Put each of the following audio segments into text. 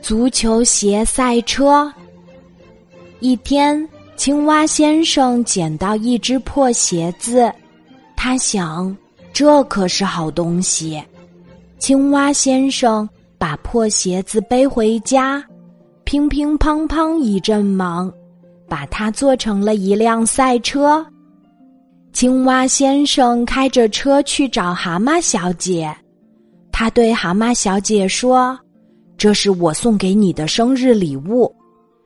足球鞋赛车。一天，青蛙先生捡到一只破鞋子，他想，这可是好东西。青蛙先生把破鞋子背回家，乒乒乓乓一阵忙，把它做成了一辆赛车。青蛙先生开着车去找蛤蟆小姐，他对蛤蟆小姐说。这是我送给你的生日礼物，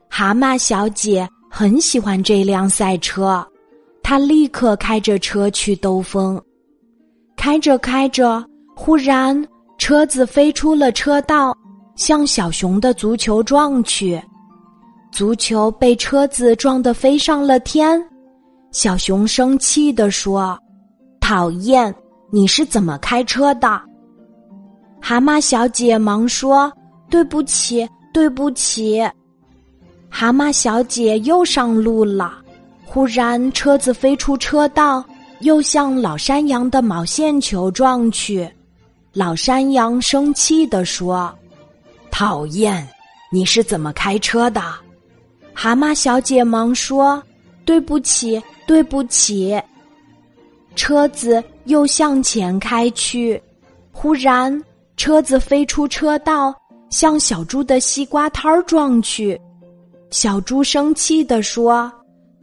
蛤蟆小姐很喜欢这辆赛车，她立刻开着车去兜风。开着开着，忽然车子飞出了车道，向小熊的足球撞去，足球被车子撞得飞上了天。小熊生气地说：“讨厌，你是怎么开车的？”蛤蟆小姐忙说。对不起，对不起。蛤蟆小姐又上路了。忽然，车子飞出车道，又向老山羊的毛线球撞去。老山羊生气地说：“讨厌，你是怎么开车的？”蛤蟆小姐忙说：“对不起，对不起。”车子又向前开去。忽然，车子飞出车道。向小猪的西瓜摊儿撞去，小猪生气地说：“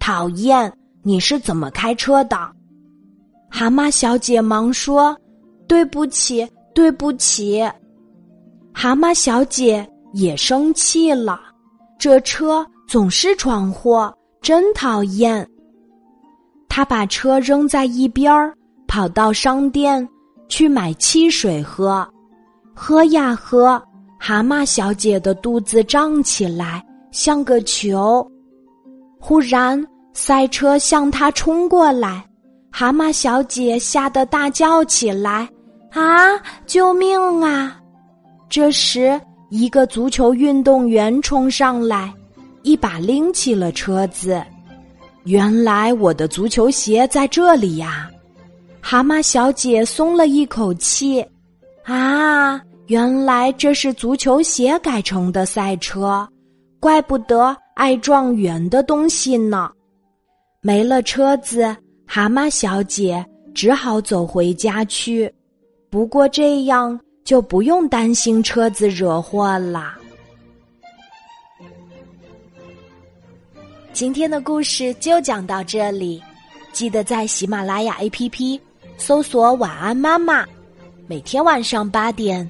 讨厌，你是怎么开车的？”蛤蟆小姐忙说：“对不起，对不起。”蛤蟆小姐也生气了，这车总是闯祸，真讨厌。他把车扔在一边儿，跑到商店去买汽水喝，喝呀喝。蛤蟆小姐的肚子胀起来，像个球。忽然，赛车向她冲过来，蛤蟆小姐吓得大叫起来：“啊，救命啊！”这时，一个足球运动员冲上来，一把拎起了车子。原来我的足球鞋在这里呀！蛤蟆小姐松了一口气。啊！原来这是足球鞋改成的赛车，怪不得爱撞圆的东西呢。没了车子，蛤蟆小姐只好走回家去。不过这样就不用担心车子惹祸啦。今天的故事就讲到这里，记得在喜马拉雅 APP 搜索“晚安妈妈”，每天晚上八点。